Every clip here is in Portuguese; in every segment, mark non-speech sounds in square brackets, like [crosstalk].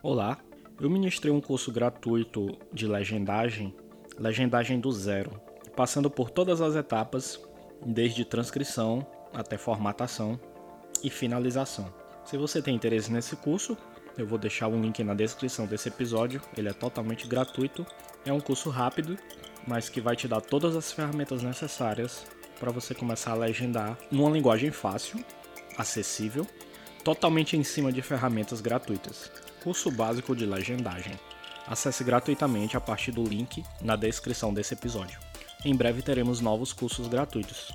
Olá, eu ministrei um curso gratuito de legendagem, legendagem do zero, passando por todas as etapas, desde transcrição até formatação e finalização. Se você tem interesse nesse curso, eu vou deixar um link na descrição desse episódio. Ele é totalmente gratuito. É um curso rápido, mas que vai te dar todas as ferramentas necessárias para você começar a legendar numa linguagem fácil, acessível, totalmente em cima de ferramentas gratuitas curso básico de legendagem. Acesse gratuitamente a partir do link na descrição desse episódio. Em breve teremos novos cursos gratuitos.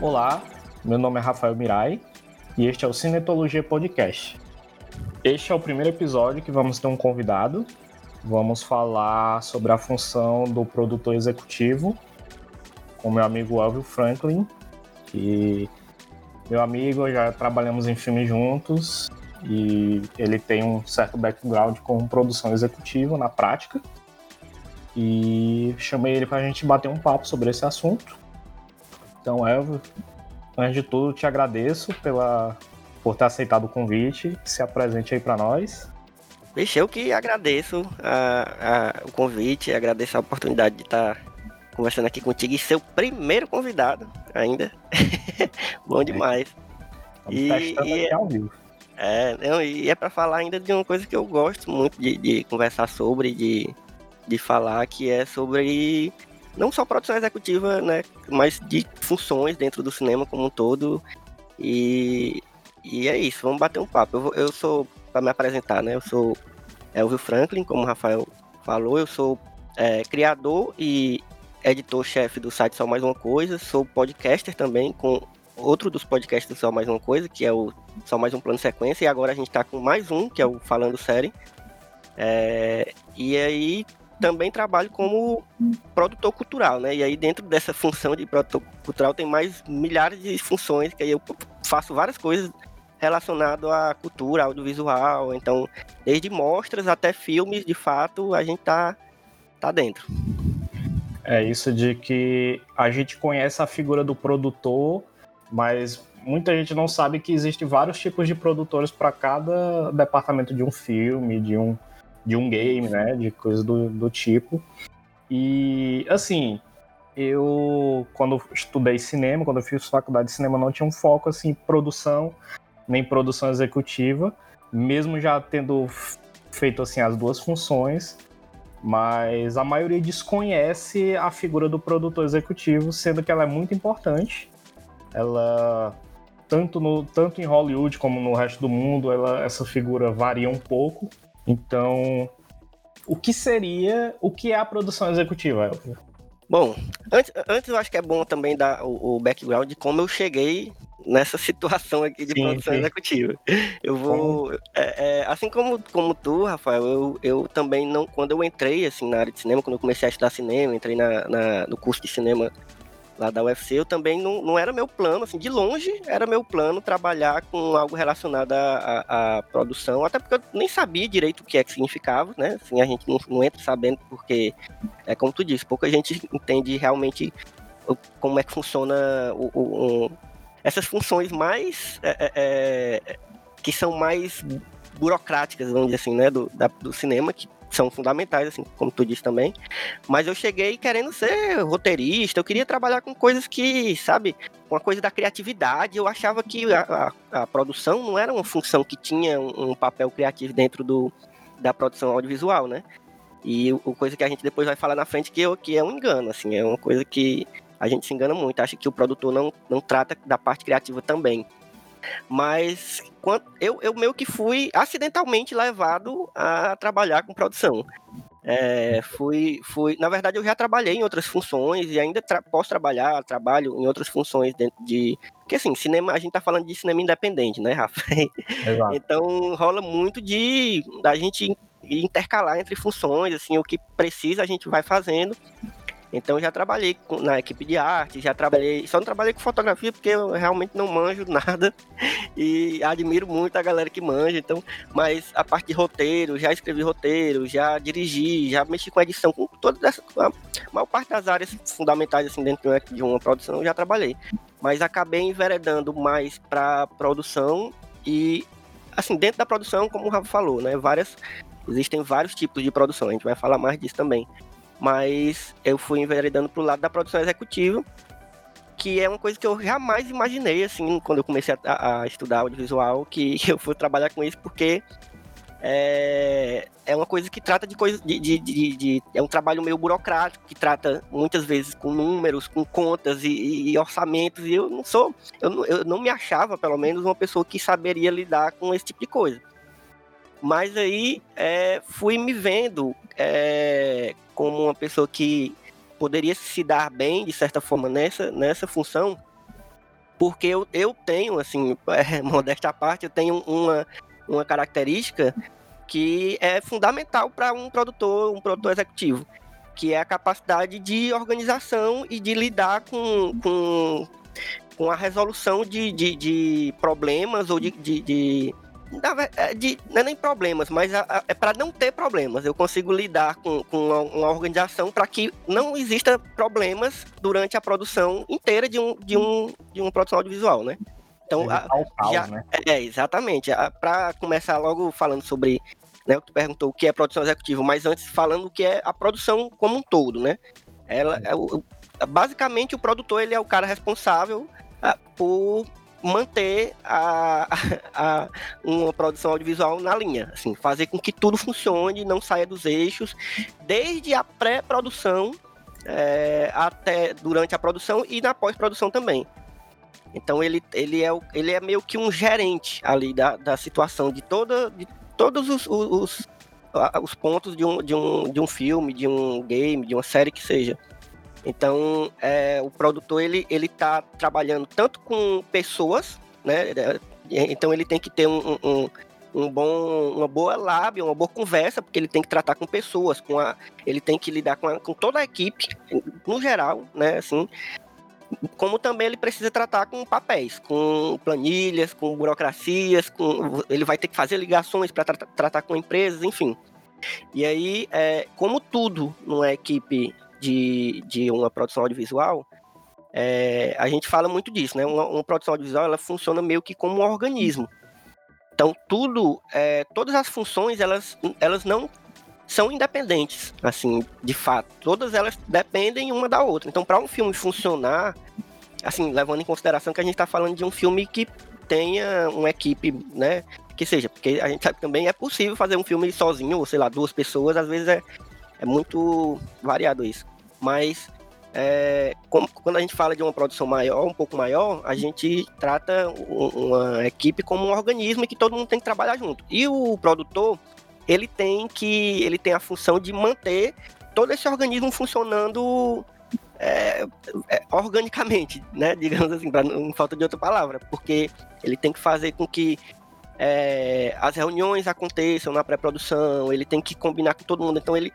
Olá, meu nome é Rafael Mirai e este é o Cinetologia Podcast. Este é o primeiro episódio que vamos ter um convidado vamos falar sobre a função do produtor executivo com meu amigo Elvio Franklin, que meu amigo, já trabalhamos em filmes juntos e ele tem um certo background com produção executiva na prática. E chamei ele para a gente bater um papo sobre esse assunto. Então, Elvio, antes de tudo, te agradeço pela, por ter aceitado o convite. Se apresente aí para nós. Vixe, eu que agradeço a, a, o convite, agradeço a oportunidade de estar conversando aqui contigo e ser o primeiro convidado ainda. [laughs] Bom demais. e, e, ao vivo. É, não, e é para falar ainda de uma coisa que eu gosto muito de, de conversar sobre, de, de falar, que é sobre não só produção executiva, né, mas de funções dentro do cinema como um todo. E, e é isso, vamos bater um papo. Eu, eu sou para me apresentar, né? Eu sou Elvio Franklin, como o Rafael falou, eu sou é, criador e editor-chefe do site Só Mais Uma Coisa, sou podcaster também, com outro dos podcasts do Só Mais Uma Coisa, que é o Só Mais Um Plano Sequência, e agora a gente está com mais um, que é o Falando Série. É, e aí também trabalho como produtor cultural, né? E aí dentro dessa função de produtor cultural tem mais milhares de funções, que aí eu faço várias coisas relacionado à cultura audiovisual. Então, desde mostras até filmes, de fato, a gente tá, tá dentro. É isso de que a gente conhece a figura do produtor, mas muita gente não sabe que existe vários tipos de produtores para cada departamento de um filme, de um, de um game, né? De coisas do, do tipo. E assim, eu quando estudei cinema, quando eu fiz faculdade de cinema, não tinha um foco assim produção, nem produção executiva, mesmo já tendo feito assim as duas funções, mas a maioria desconhece a figura do produtor executivo, sendo que ela é muito importante. Ela tanto no tanto em Hollywood como no resto do mundo, ela essa figura varia um pouco. Então, o que seria, o que é a produção executiva, Elvio? Bom, antes, antes eu acho que é bom também dar o, o background de como eu cheguei nessa [laughs] situação aqui de sim, produção sim. executiva. Eu vou. É, é, assim como, como tu, Rafael, eu, eu também não. Quando eu entrei assim, na área de cinema, quando eu comecei a estudar cinema, entrei na, na no curso de cinema lá da UFC, eu também não, não era meu plano, assim, de longe era meu plano trabalhar com algo relacionado à, à, produção, até porque eu nem sabia direito o que é que significava, né? Assim, a gente não, não entra sabendo porque, é como tu disse, pouca gente entende realmente como é que funciona o, o, essas funções mais é, é, é, que são mais burocráticas, vamos dizer assim, né, do, da, do cinema, que são fundamentais, assim, como tu disse também. Mas eu cheguei querendo ser roteirista, eu queria trabalhar com coisas que, sabe, uma coisa da criatividade. Eu achava que a, a, a produção não era uma função que tinha um, um, papel criativo dentro do, da produção audiovisual, né? E o coisa que a gente depois vai falar na frente que, que é um engano, assim, é uma coisa que a gente se engana muito, acha que o produtor não, não trata da parte criativa também. Mas eu, eu meio que fui acidentalmente levado a trabalhar com produção. É, fui, fui, na verdade, eu já trabalhei em outras funções e ainda tra posso trabalhar, trabalho em outras funções dentro de. Porque assim, cinema, a gente tá falando de cinema independente, né, Rafa? [laughs] Exato. Então rola muito de da gente intercalar entre funções, assim, o que precisa a gente vai fazendo Então já trabalhei com, na equipe de arte, já trabalhei, só não trabalhei com fotografia porque eu realmente não manjo [laughs] nada e admiro muito a galera que manja, então, mas a parte de roteiro, já escrevi roteiro, já dirigi, já mexi com edição, com toda essa, a maior parte das áreas fundamentais assim dentro de uma produção eu já trabalhei. Mas acabei enveredando mais para produção e assim, dentro da produção, como o Rafa falou, né, várias existem vários tipos de produção, a gente vai falar mais disso também mas eu fui enveredando pro lado da produção executiva, que é uma coisa que eu jamais imaginei, assim, quando eu comecei a, a estudar audiovisual, que [laughs] eu fui trabalhar com isso, porque é, é uma coisa que trata de coisa de, de, de, de, é um trabalho meio burocrático que trata muitas vezes com números, com contas e, e orçamentos e eu não sou eu não, eu não me achava pelo menos uma pessoa que saberia lidar com esse tipo de coisa. Mas aí é, fui me vendo é, como uma pessoa que poderia se dar bem, de certa forma, nessa, nessa função, porque eu, eu tenho, assim, [laughs] é, modesta parte, eu tenho uma, uma característica que é fundamental para um produtor, um produtor executivo, que é a capacidade de organização e de lidar com, com, com a resolução de, de, de problemas ou de, de, de de, não é nem problemas, mas a, a, é para não ter problemas. Eu consigo lidar com, com uma, uma organização para que não exista problemas durante a produção inteira de, um, de, um, de uma produção audiovisual, né? Então, a, caos, já, né? é exatamente. Para começar logo falando sobre, né, tu perguntou o que é produção executiva, mas antes falando o que é a produção como um todo, né? Ela, é o, basicamente o produtor ele é o cara responsável ah, por manter a, [laughs] a, uma produção audiovisual na linha, assim, fazer com que tudo funcione, não saia dos eixos, desde a pré-produção é, até durante a produção e na pós-produção também. Então ele, ele, é, ele é meio que um gerente ali da, da situação de toda de todos os, os, os pontos de um, de, um, de um filme, de um game, de uma série que seja. Então, é, o produtor ele ele está trabalhando tanto com pessoas, né? É, então ele tem que ter um, um, um bom, uma boa lábia, uma boa conversa, porque ele tem que tratar com pessoas, com a, ele tem que lidar com, a, com toda a equipe, no geral, né? Assim, como também ele precisa tratar com papéis, com planilhas, com burocracias, com, ele vai ter que fazer ligações para tra tratar com empresas, enfim. E aí, é, como tudo numa equipe de, de uma produção audiovisual, é, a gente fala muito disso, né? Uma, uma, produção audiovisual ela funciona meio que como um organismo. Então tudo, é, todas as funções elas, elas não são independentes, assim, de fato. Todas elas dependem uma da outra. Então para um filme funcionar, assim, levando em consideração que a gente está falando de um filme que tenha uma equipe, né? Que seja, porque a gente sabe que também é possível fazer um filme sozinho, ou sei lá, duas pessoas, às vezes é, é muito variado isso. Mas é, como, quando a gente fala de uma produção maior, um pouco maior, a gente trata uma equipe como um organismo que todo mundo tem que trabalhar junto. E o produtor, ele tem que ele tem a função de manter todo esse organismo funcionando é, é, organicamente, né? [laughs] Digamos assim, para não falta de outra palavra, porque ele tem que fazer com que é, as reuniões aconteçam na pré-produção, ele tem que combinar com todo mundo. Então ele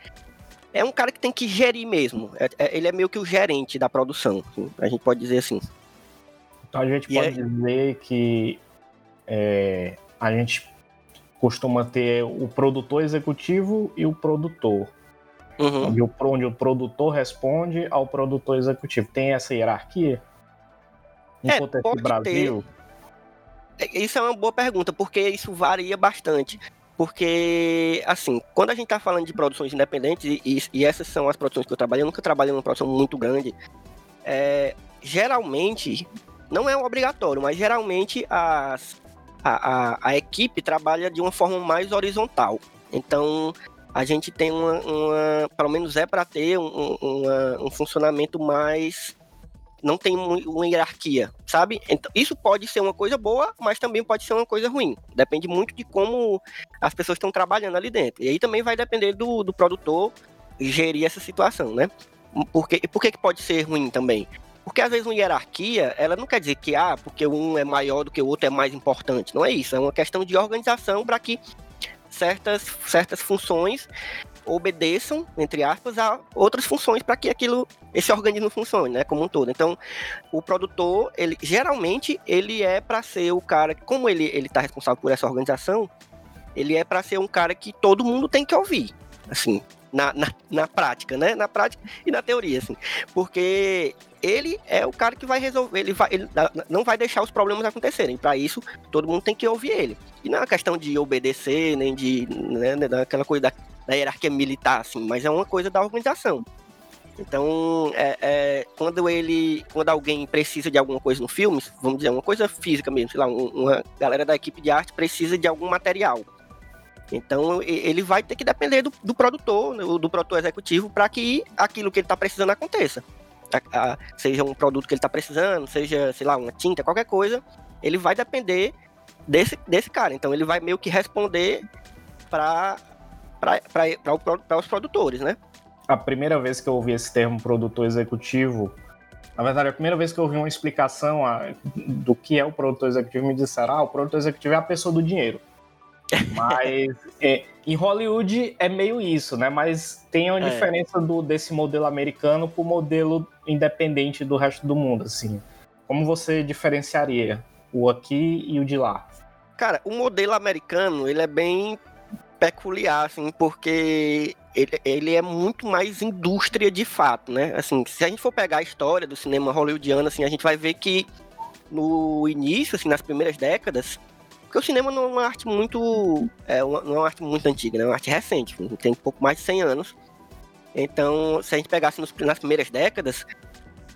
é um cara que tem que gerir mesmo. É, é, ele é meio que o gerente da produção, assim, a gente pode dizer assim. Então a gente e pode é... dizer que é, a gente costuma ter o produtor executivo e o produtor. Uhum. Onde, o, onde o produtor responde ao produtor executivo. Tem essa hierarquia? No é, contexto Brasil? Ter. É, isso é uma boa pergunta, porque isso varia bastante. Porque, assim, quando a gente está falando de produções independentes, e, e, essas são as produções que eu trabalhei, eu nunca trabalhei numa produção muito grande, é, geralmente, não é um obrigatório, mas geralmente as, a, a, a, equipe trabalha de uma forma mais horizontal. Então, a gente tem uma, uma pelo menos é para ter um, uma, um funcionamento mais não tem uma hierarquia, sabe? Então, isso pode ser uma coisa boa, mas também pode ser uma coisa ruim. Depende muito de como as pessoas estão trabalhando ali dentro. E aí também vai depender do, do produtor gerir essa situação, né? Porque, por que, que pode ser ruim também? Porque às vezes uma hierarquia, ela não quer dizer que, ah, porque um é maior do que o outro é mais importante. Não é isso. É uma questão de organização para que certas, certas funções obedeçam, entre aspas, a outras funções para que aquilo, esse organismo funcione, né, como um todo. Então, o produtor, ele geralmente ele é para ser o cara, como ele ele está responsável por essa organização, ele é para ser um cara que todo mundo tem que ouvir, assim, na, na, na, prática, né? Na prática e na teoria, assim. Porque ele é o cara que vai resolver, ele, vai, ele não vai deixar os problemas acontecerem. Para isso, todo mundo tem que ouvir ele. E não é uma questão de obedecer, nem de. Né, daquela coisa da, da hierarquia militar, assim, mas é uma coisa da organização. Então, é, é, quando ele, quando alguém precisa de alguma coisa no filme, vamos dizer, uma coisa física mesmo, sei lá, uma galera da equipe de arte precisa de algum material. Então ele vai ter que depender do, do produtor, né, do produtor executivo, para que aquilo que ele está precisando aconteça. A, a, seja um produto que ele está precisando, seja, sei lá, uma tinta, qualquer coisa, ele vai depender desse, desse cara. Então ele vai meio que responder para os produtores, né? A primeira vez que eu ouvi esse termo produtor executivo, na verdade, a primeira vez que eu ouvi uma explicação do que é o produtor executivo, me disseram: ah, o produtor executivo é a pessoa do dinheiro. [laughs] Mas é, em Hollywood é meio isso, né? Mas tem uma é. diferença do, desse modelo americano pro modelo independente do resto do mundo, assim. Como você diferenciaria o aqui e o de lá? Cara, o modelo americano, ele é bem peculiar, assim, porque ele, ele, é muito mais indústria de fato, né? Assim, se a gente for pegar a história do cinema hollywoodiano, assim, a gente vai ver que no início, assim, nas primeiras décadas, porque o cinema não é uma arte muito. É uma, não é uma arte muito antiga, né? é uma arte recente, tem pouco mais de 100 anos. Então, se a gente pegasse nos, nas primeiras décadas,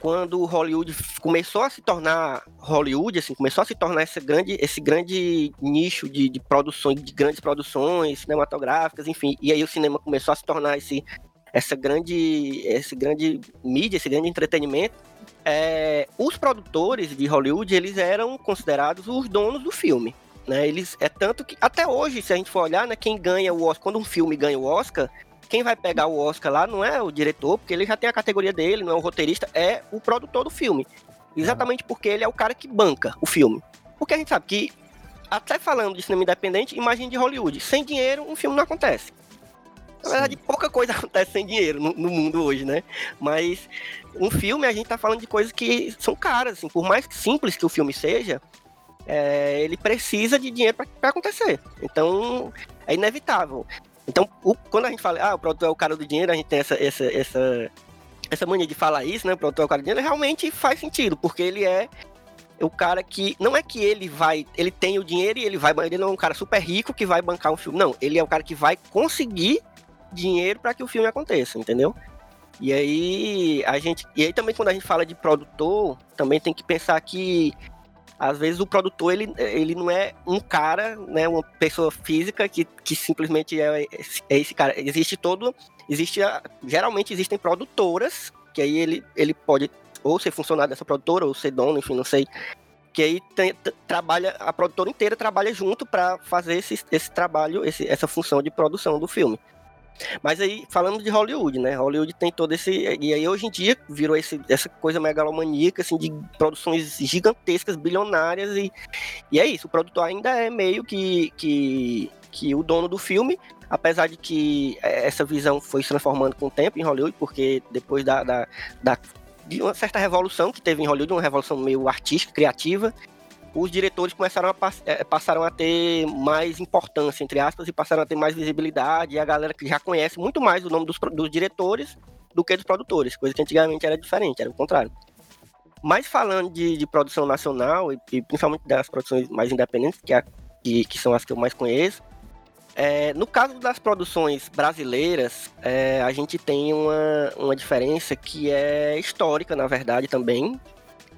quando Hollywood começou a se tornar Hollywood, assim, começou a se tornar esse grande, esse grande nicho de, de produções, de grandes produções cinematográficas, enfim, e aí o cinema começou a se tornar esse, essa grande, esse grande mídia, esse grande entretenimento. É, os produtores de Hollywood eles eram considerados os donos do filme. Né? Eles é tanto que até hoje, se a gente for olhar, né, quem ganha o Oscar, quando um filme ganha o Oscar, quem vai pegar o Oscar lá não é o diretor, porque ele já tem a categoria dele, não é o roteirista, é o produtor do filme. Exatamente porque ele é o cara que banca o filme. Porque a gente sabe que, até falando de cinema independente, imagem de Hollywood, sem dinheiro um filme não acontece. Na verdade, Sim. pouca coisa [laughs] acontece sem dinheiro no, no, mundo hoje, né? Mas um filme, a gente tá falando de coisas que são caras, assim, por mais simples que o filme seja, é, ele precisa de dinheiro para acontecer. Então, é inevitável. Então, o, quando a gente fala, ah, o produtor é o cara do dinheiro, a gente tem essa, essa, essa, essa mania de falar isso, né? O produtor é o cara do dinheiro, realmente faz sentido, porque ele é o cara que. Não é que ele vai. Ele tem o dinheiro e ele vai. Ele não é um cara super rico que vai bancar um filme. Não, ele é o cara que vai conseguir dinheiro para que o filme aconteça, entendeu? E aí a gente. E aí também quando a gente fala de produtor, também tem que pensar que às vezes o produtor ele, ele não é um cara, né, uma pessoa física que, que simplesmente é, é esse cara. Existe todo, existe geralmente existem produtoras que aí ele, ele pode ou ser funcionário dessa produtora ou ser dono, enfim, não sei. Que aí tem, trabalha a produtora inteira trabalha junto para fazer esse, esse trabalho, esse, essa função de produção do filme. Mas aí, falando de Hollywood, né? Hollywood tem todo esse. E aí, hoje em dia, virou esse, essa coisa megalomaníaca, assim, de produções gigantescas, bilionárias. E, e é isso. O produtor ainda é meio que, que, que o dono do filme, apesar de que é, essa visão foi se transformando com o tempo em Hollywood, porque depois da, da, da de uma certa revolução que teve em Hollywood, uma revolução meio artística, criativa, os diretores começaram a é, passaram a ter mais importância, entre aspas, e passaram a ter mais visibilidade, e a galera que já conhece muito mais o nome dos, dos diretores do que dos produtores, coisa que antigamente era diferente, era o contrário. Mas falando de, de produção nacional, e, e, principalmente das produções mais independentes, que, é que, que, são as que eu mais conheço, é, no caso das produções brasileiras, é, a gente tem uma, uma diferença que é histórica, na verdade, também.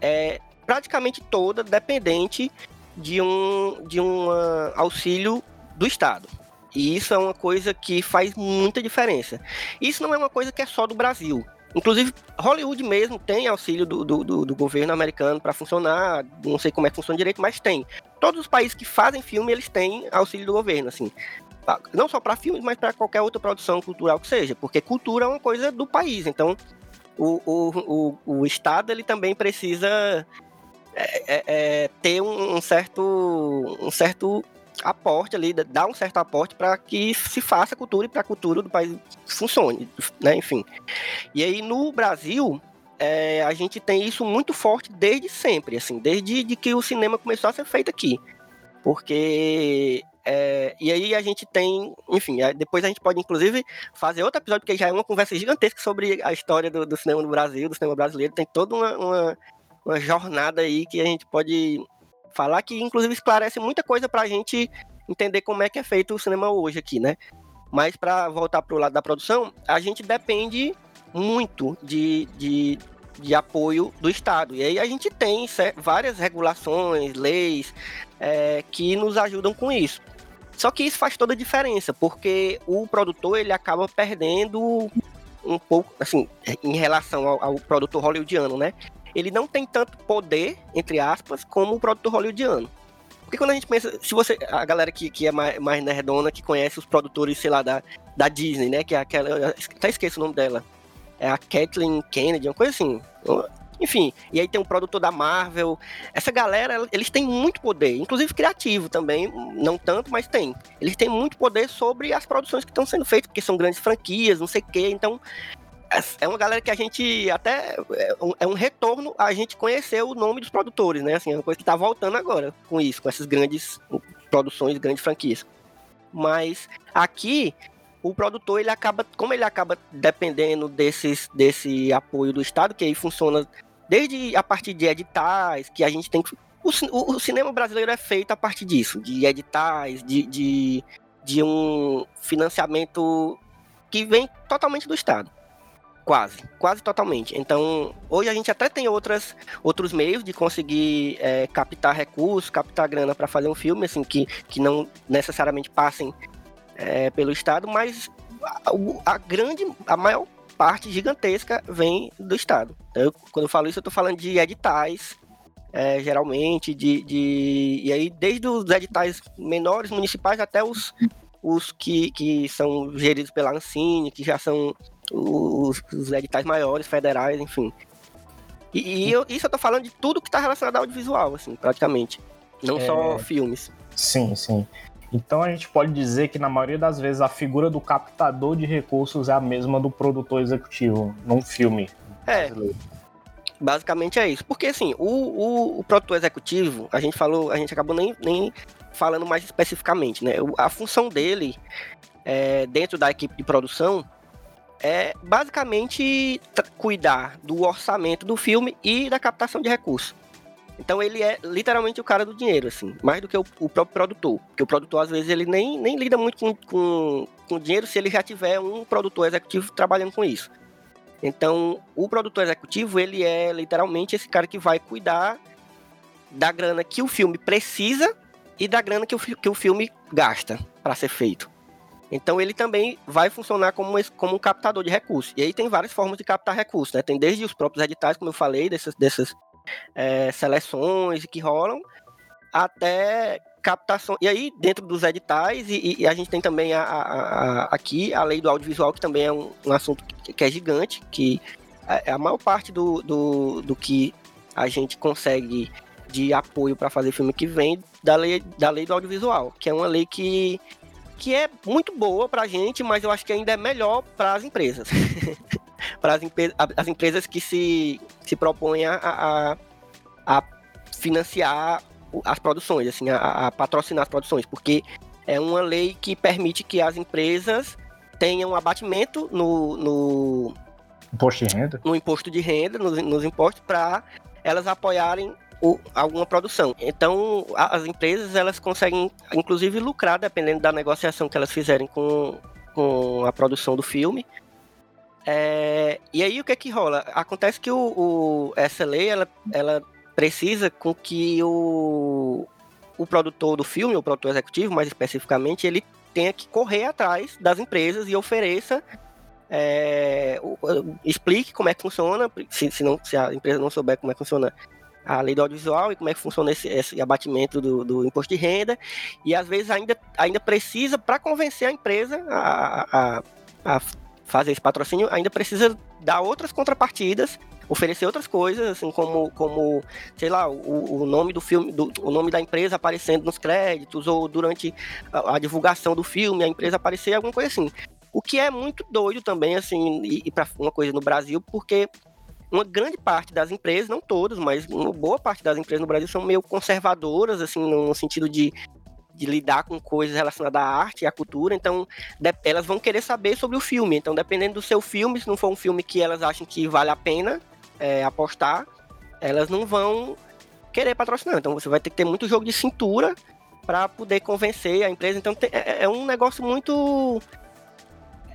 É, praticamente toda dependente de um, de um uh, auxílio do Estado. E isso é uma coisa que faz muita diferença. Isso não é uma coisa que é só do Brasil. Inclusive, Hollywood mesmo tem auxílio do, do, do governo americano para funcionar. Não sei como é que funciona direito, mas tem. Todos os países que fazem filme, eles têm auxílio do governo, assim. Não só para filmes, mas para qualquer outra produção cultural que seja. Porque cultura é uma coisa do país. Então, o, o, o, o Estado ele também precisa é, é, é, ter um, certo, um certo aporte ali, dá um certo aporte para que se faça cultura e para a cultura do país funcione, né? Enfim. E aí no Brasil, é, a gente tem isso muito forte desde sempre, assim, desde de que o cinema começou a ser feito aqui. Porque. É, e aí a gente tem, enfim, depois a gente pode inclusive fazer outro episódio, porque já é uma conversa gigantesca sobre a história do, do cinema no Brasil, do cinema brasileiro. Tem toda uma, uma, uma jornada aí que a gente pode falar que inclusive esclarece muita coisa para a gente entender como é que é feito o cinema hoje aqui, né? Mas para voltar para o lado da produção, a gente depende muito de, de, de apoio do Estado. E aí a gente tem várias regulações, leis é, que nos ajudam com isso. Só que isso faz toda a diferença, porque o produtor ele acaba perdendo um pouco, assim, em relação ao, ao produtor hollywoodiano, né? Ele não tem tanto poder, entre aspas, como o produtor hollywoodiano. Porque quando a gente pensa, se você, a galera que, que é mais, mais nerdona, que conhece os produtores, sei lá, da, da Disney, né, que é aquela, eu até esqueço o nome dela, é a Kathleen Kennedy, uma coisa assim. Enfim, e aí tem um produtor da Marvel. Essa galera, eles têm muito poder, inclusive criativo também, não tanto, mas tem. Eles têm muito poder sobre as produções que estão sendo feitas, porque são grandes franquias, não sei o quê. Então, é uma galera que a gente até é um, é um, retorno a gente conhecer o nome dos produtores, né? Assim, é uma coisa que tá voltando agora com isso, com essas grandes produções, grandes franquias. Mas aqui o produtor ele acaba, como ele acaba dependendo desses, desse apoio do Estado, que aí funciona desde a partir de editais, que a gente tem que. O, o, o cinema brasileiro é feito a partir disso, de editais, de, de, de um financiamento que vem totalmente do Estado. Quase, quase totalmente. Então, hoje a gente até tem outras, outros meios de conseguir é, captar recursos, captar grana para fazer um filme, assim, que, que não necessariamente passem é, pelo Estado, mas a, a, grande, a maior parte gigantesca vem do Estado. Eu, quando eu falo isso, eu estou falando de editais, é, geralmente, de, de. E aí, desde os editais menores, municipais, até os, os que, que são geridos pela Ancine, que já são os, os editais maiores, federais, enfim. E, e eu, isso eu tô falando de tudo que está relacionado ao audiovisual, assim, praticamente. Não é... só filmes. Sim, sim. Então a gente pode dizer que na maioria das vezes a figura do captador de recursos é a mesma do produtor executivo num filme. É. Brasileiro. Basicamente é isso. Porque assim, o, o, o, produtor executivo, a gente falou, a gente acabou nem, nem falando mais especificamente, né? A função dele é, dentro da equipe de produção é basicamente cuidar do orçamento do filme e da captação de recursos. Então ele é literalmente o cara do dinheiro, assim, mais do que o, o próprio produtor. Porque o produtor, às vezes, ele nem, nem lida muito com, com, com dinheiro se ele já tiver um produtor executivo trabalhando com isso. Então, o produtor executivo, ele é literalmente esse cara que vai cuidar da grana que o filme precisa e da grana que o, que o filme gasta para ser feito. Então ele também vai funcionar como, como um captador de recursos. E aí tem várias formas de captar recursos, né? Tem desde os próprios editais, como eu falei, dessas, dessas é, seleções que rolam, até captação. E aí, dentro dos editais, e, e a gente tem também a, a, a, aqui a lei do audiovisual, que também é um, um assunto que, que, é gigante, que é, é a maior parte do, do, do que a gente consegue de apoio para fazer filme que vem da lei, da lei do audiovisual, que é uma lei que que é muito boa para a gente, mas eu acho que ainda é melhor para as empresas. [laughs] para as, as, empresas que se, se propõem a, a, a financiar as produções, assim, a, a, patrocinar as produções, porque é uma lei que permite que as empresas tenham abatimento no, no imposto de renda, no imposto de renda, nos, nos impostos, para elas apoiarem alguma produção. Então, as empresas elas conseguem, inclusive, lucrar dependendo da negociação que elas fizerem com, com a produção do filme. É, e aí o que é que rola? Acontece que o, o, essa lei ela, ela precisa com que o, o produtor do filme, o produtor executivo, mais especificamente, ele tenha que correr atrás das empresas e ofereça é, explique como é que funciona, se, se, não, se a empresa não souber como é que funciona a lei do audiovisual e como é que funciona esse, esse abatimento do, do, imposto de renda. E às vezes ainda, ainda precisa, para convencer a empresa a, a, a, fazer esse patrocínio, ainda precisa dar outras contrapartidas oferecer outras coisas, assim, como, como sei lá, o, o nome do filme, do, o nome da empresa aparecendo nos créditos, ou durante a, a, divulgação do filme, a empresa aparecer, alguma coisa assim. O que é muito doido também, assim, e, e para uma coisa no Brasil, porque uma grande parte das empresas, não todas, mas uma boa parte das empresas no Brasil são meio conservadoras, assim, no sentido de, de lidar com coisas relacionadas à arte e à cultura, então de, elas vão querer saber sobre o filme. Então, dependendo do seu filme, se não for um filme que elas acham que vale a pena é, apostar, elas não vão querer patrocinar. Então, você vai ter que ter muito jogo de cintura para poder convencer a empresa. Então, tem, é, é um negócio muito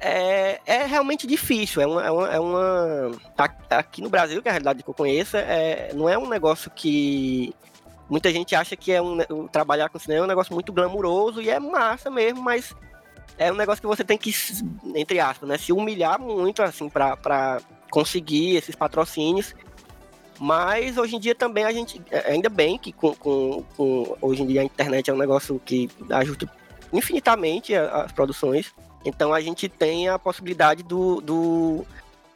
é, é realmente difícil. É uma, é uma, é uma, Aqui no Brasil, que é a realidade que eu conheço, é, não é um negócio que. Muita gente acha que é um, trabalhar com cinema é um negócio muito glamuroso e é massa mesmo, mas é um negócio que você tem que, entre aspas, né, se humilhar muito assim para conseguir esses patrocínios. Mas hoje em dia também a gente, é, ainda bem que com, com, com hoje em dia a internet é um negócio que ajuda infinitamente as produções. Então a gente tem a possibilidade do, do,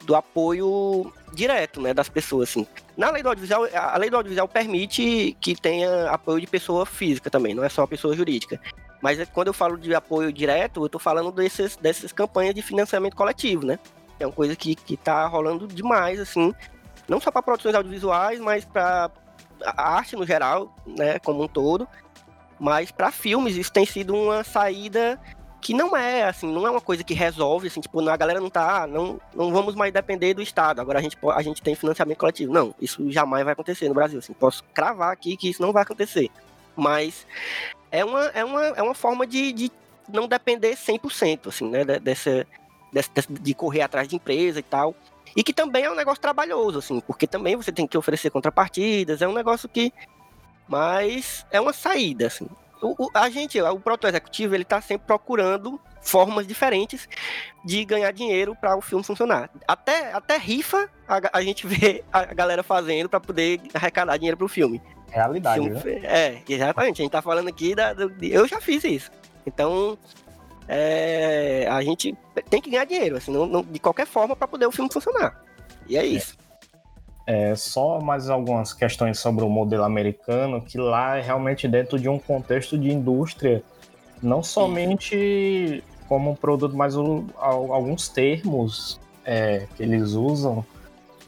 do apoio direto, né, das pessoas, assim. Na lei do audiovisual, a lei do audiovisual permite que tenha apoio de pessoa física também, não é só pessoa jurídica. Mas é, quando eu falo de apoio direto, eu estou falando desses, dessas campanhas de financiamento coletivo, né? É uma coisa que, que tá rolando demais, assim, não só para produções audiovisuais, mas para a arte no geral, né, como um todo. Mas para filmes, isso tem sido uma saída que não é assim, não é uma coisa que resolve, assim, tipo, a galera não tá, ah, não, não vamos mais depender do Estado, agora a gente, a gente tem financiamento coletivo. Não, isso jamais vai acontecer no Brasil, assim, posso cravar aqui que isso não vai acontecer. Mas é uma, é uma, é uma forma de, de não depender 100%, assim, né, dessa, dessa, de correr atrás de empresa e tal. E que também é um negócio trabalhoso, assim, porque também você tem que oferecer contrapartidas, é um negócio que... Mas é uma saída, assim o, a gente, o proto executivo, ele tá sempre procurando formas diferentes de ganhar dinheiro para o filme funcionar. Até, até rifa a, a gente [laughs] vê a galera fazendo para poder arrecadar dinheiro para o filme. Realidade, filme, né? É, exatamente. A gente tá falando aqui da, do, eu já fiz isso. Então, é, a gente tem que ganhar dinheiro, assim, não, não, de qualquer forma para poder o filme funcionar. E é, é. isso. É, só mais algumas questões sobre o modelo americano, que lá é realmente dentro de um contexto de indústria, não somente como um produto, mas o, alguns termos é, que eles usam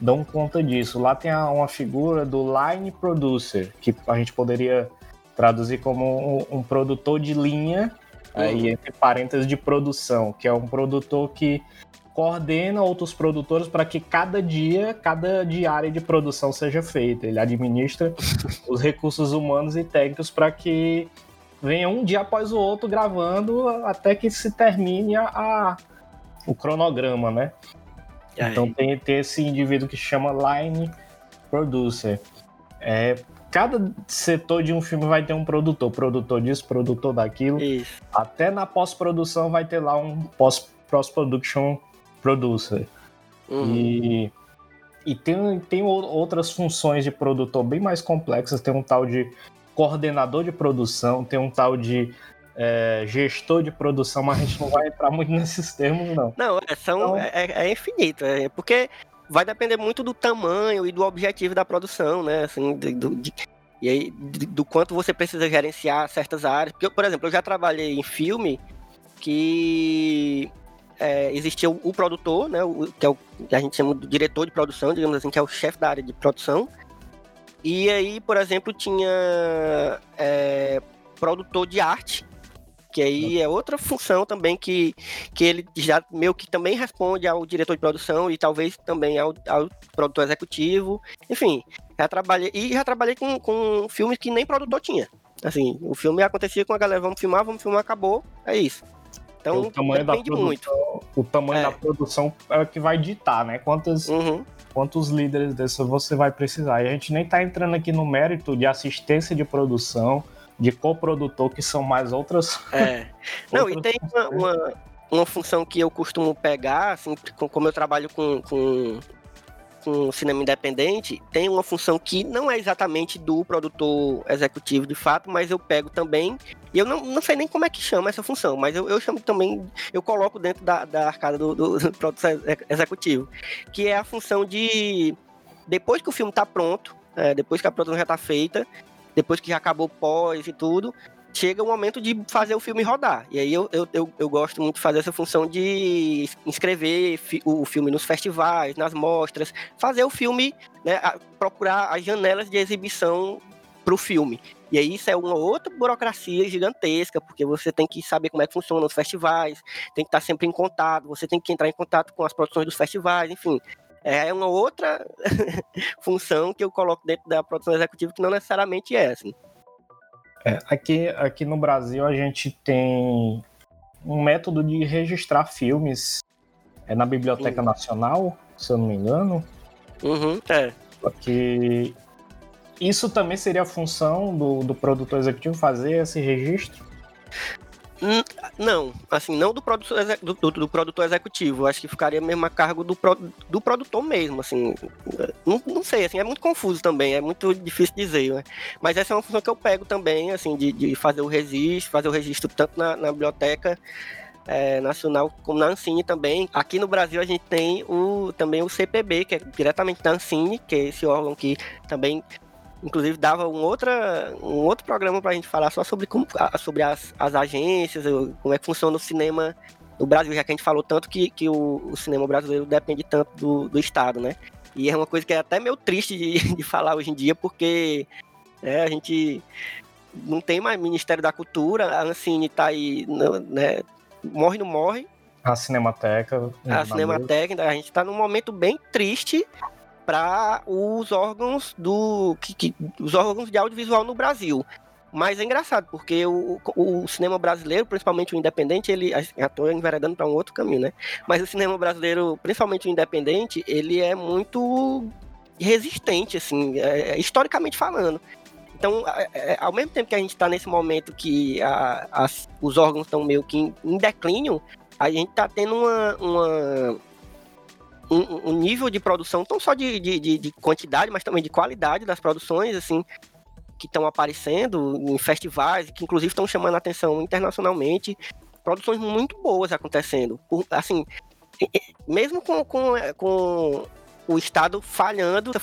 dão conta disso. Lá tem uma figura do line producer, que a gente poderia traduzir como um, um produtor de linha, uhum. aí entre parênteses de produção, que é um produtor que coordena outros produtores para que cada dia, cada diária de produção seja feita. Ele administra [laughs] os recursos humanos e técnicos para que venha um dia após o outro gravando até que se termine a, a o cronograma, né? Então tem, tem esse indivíduo que chama line producer. É, cada setor de um filme vai ter um produtor, produtor disso, produtor daquilo. Isso. Até na pós-produção vai ter lá um pós-production producer. Uhum. E, e tem, tem outras funções de produtor bem mais complexas. Tem um tal de coordenador de produção, tem um tal de é, gestor de produção, mas a gente não vai entrar muito [laughs] nesses termos, não. Não, é, são, então, é, é infinito, é, porque vai depender muito do tamanho e do objetivo da produção, né? Assim, do, de, e aí, do quanto você precisa gerenciar certas áreas. Porque, por exemplo, eu já trabalhei em filme que é, existia o, o, produtor, né, o, que é o que a gente chama de diretor de produção, digamos assim, que é o chefe da área de produção. E aí, por exemplo, tinha é, produtor de arte, que aí é outra função também que, que ele já meio que também responde ao diretor de produção e talvez também ao, ao produtor executivo. Enfim, já trabalhei e já trabalhei com, com filmes que nem produtor tinha. Assim, o filme acontecia com a galera, vamos filmar, vamos filmar, acabou, é isso. Então, o tamanho da produção, muito. O tamanho é. da produção é o que vai ditar, né? Quantos, uhum. quantos líderes desses você vai precisar. E a gente nem tá entrando aqui no mérito de assistência de produção, de coprodutor, que são mais outras. É. [laughs] Não, outras e tem uma, uma, uma, função que eu costumo pegar, assim, como eu trabalho com, com com cinema independente tem uma função que não é exatamente do produtor executivo de fato, mas eu pego também. E eu não, não sei nem como é que chama essa função, mas eu, eu chamo também, eu coloco dentro da, da arcada do, do, produtor executivo, que é a função de depois que o filme tá pronto, é, depois que a produção já tá feita, depois que já acabou pós e tudo, chega o momento de fazer o filme rodar. E aí eu, eu, eu, eu gosto muito de fazer essa função de inscrever fi, o filme nos festivais, nas mostras, fazer o filme, né, procurar as janelas de exibição para o filme. E aí isso é uma outra burocracia gigantesca, porque você tem que saber como é que funciona os festivais, tem que estar sempre em contato, você tem que entrar em contato com as produções dos festivais, enfim. É uma outra [laughs] função que eu coloco dentro da produção executiva que não necessariamente é assim. É, aqui, aqui no Brasil a gente tem um método de registrar filmes é na Biblioteca uhum. Nacional, se eu não me engano. Uhum, é. Porque isso também seria a função do, do produtor executivo fazer esse registro? Hum, não, assim, não do produtor, do, do, do produtor executivo. Acho que ficaria mesmo a cargo do, do produtor mesmo, assim. Não, não sei, assim, é muito confuso também, é muito difícil dizer, né? Mas essa é uma função que eu pego também, assim, de, de fazer o registro, fazer o registro tanto na, na biblioteca é, nacional como na Ancine também. Aqui no Brasil a gente tem o, também o CPB, que é diretamente da Ancine, que é esse órgão que também Inclusive dava um, outra, um outro programa para a gente falar só sobre, como, sobre as, as agências, como é que funciona o cinema no Brasil, já que a gente falou tanto que, que o, o cinema brasileiro depende tanto do, do Estado, né? E é uma coisa que é até meio triste de, [laughs] de falar hoje em dia, porque é, a gente não tem mais Ministério da Cultura, a Ancine está aí, né? Morre, não morre. A Cinemateca. A Cinemateca, a gente está num momento bem triste para os órgãos do que, que, os órgãos de audiovisual no Brasil. Mas é engraçado, porque o, o cinema brasileiro, principalmente o independente, ele. estou enveredando para um outro caminho, né? Mas o cinema brasileiro, principalmente o independente, ele é muito resistente, assim, é, é historicamente falando. Então, é, é, ao mesmo tempo que a gente está nesse momento que a, os órgãos estão meio que em, em declínio, a gente está tendo uma, uma, um, um, nível de produção, não só de, de, de, quantidade, mas também de qualidade das produções, assim, que estão aparecendo em festivais, que inclusive estão chamando a atenção internacionalmente. Produções muito boas acontecendo. Por, assim, mesmo com, com, com o Estado falhando, a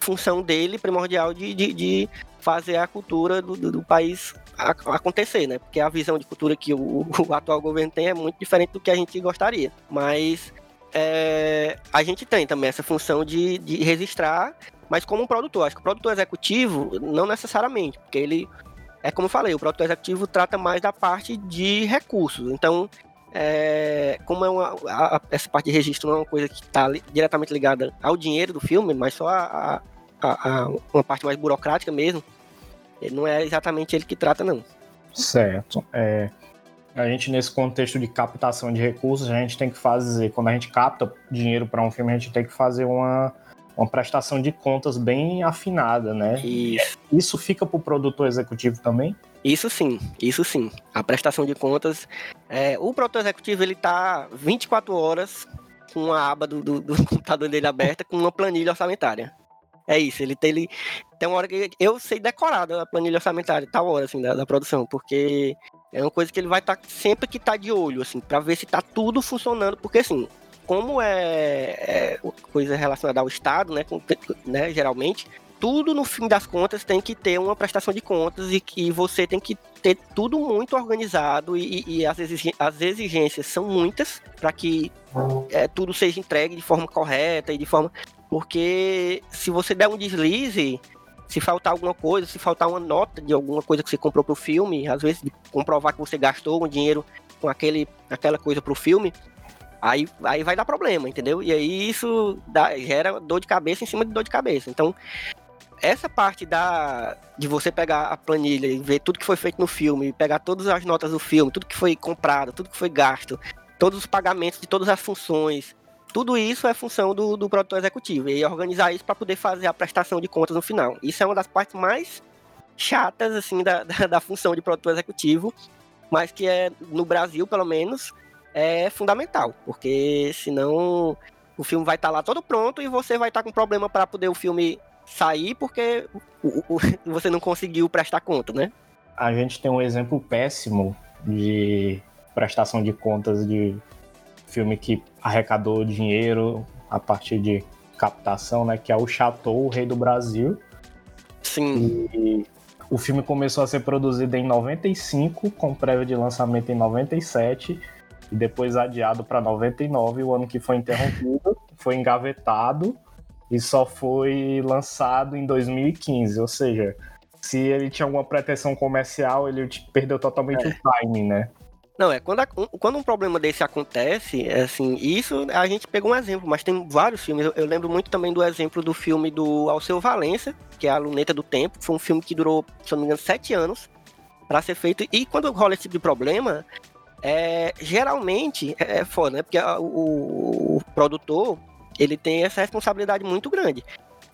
função dele primordial de, de, de fazer a cultura do, do, do país acontecer, né? Porque a visão de cultura que o, [laughs] o, atual governo tem é muito diferente do que a gente gostaria. Mas é, a gente tem também essa função de, de registrar, mas como um produtor. Acho que o produtor executivo, não necessariamente, porque ele, é como eu falei, o produtor executivo trata mais da parte de recursos. Então, é, como é uma, a, essa parte de registro não é uma coisa que está li, diretamente ligada ao dinheiro do filme, mas só a, a, a, uma parte mais burocrática mesmo, não é exatamente ele que trata, não. Certo. É, a gente, nesse contexto de captação de recursos, a gente tem que fazer, quando a gente capta dinheiro para um filme, a gente tem que fazer uma, uma prestação de contas bem afinada, né? Isso. Isso fica para o produtor executivo também? Isso sim, isso sim. A prestação de contas. É, o produtor executivo ele tá 24 horas com a aba do, do, do [laughs] computador dele aberta com uma planilha orçamentária. É isso, ele tem, ele tem uma hora que eu sei decorar a planilha orçamentária, tal hora assim, da, da produção, porque é uma coisa que ele vai estar tá, sempre que tá de olho, assim, para ver se tá tudo funcionando, porque assim, como é, é coisa relacionada ao Estado, né, com, né, geralmente, tudo no fim das contas tem que ter uma prestação de contas e que você tem que ter tudo muito organizado e, e as, exigências são muitas para que é, tudo seja entregue de forma correta e de forma porque se você der um deslize se faltar alguma coisa, se faltar uma nota de alguma coisa que você comprou pro filme, às vezes comprovar que você gastou um dinheiro com aquele, aquela coisa pro filme, aí, aí vai dar problema, entendeu? E aí isso dá, gera dor de cabeça em cima de dor de cabeça. Então, essa parte da de você pegar a planilha e ver tudo que foi feito no filme, pegar todas as notas do filme, tudo que foi comprado, tudo que foi gasto, todos os pagamentos de todas as funções, tudo isso é função do, do produtor executivo e organizar isso para poder fazer a prestação de contas no final. Isso é uma das partes mais chatas assim da, [laughs] da, da, função de produtor executivo, mas que é no Brasil pelo menos é fundamental, porque senão o filme vai estar tá lá todo pronto e você vai estar tá com problema para poder o filme sair porque o, o, [laughs] você não conseguiu prestar conta, né? A gente tem um exemplo péssimo de prestação de contas de filme que arrecadou dinheiro a partir de captação, né? Que é o Chateau, o Rei do Brasil. Sim. E o filme começou a ser produzido em 95, com prévia de lançamento em 97, e depois adiado para 99, o ano que foi interrompido, [laughs] foi engavetado e só foi lançado em 2015. Ou seja, se ele tinha alguma pretensão comercial, ele perdeu totalmente é. o timing, né? Não, é quando, a, quando um problema desse acontece, é assim, isso a gente pegou um exemplo, mas tem vários filmes. Eu, eu, lembro muito também do exemplo do filme do Alceu Valença, que é A Luneta do Tempo. Foi um filme que durou, se não me engano, sete anos para ser feito. E quando rola esse tipo de problema, é, geralmente é, é foda, né? Porque a, o, o produtor ele tem essa responsabilidade muito grande.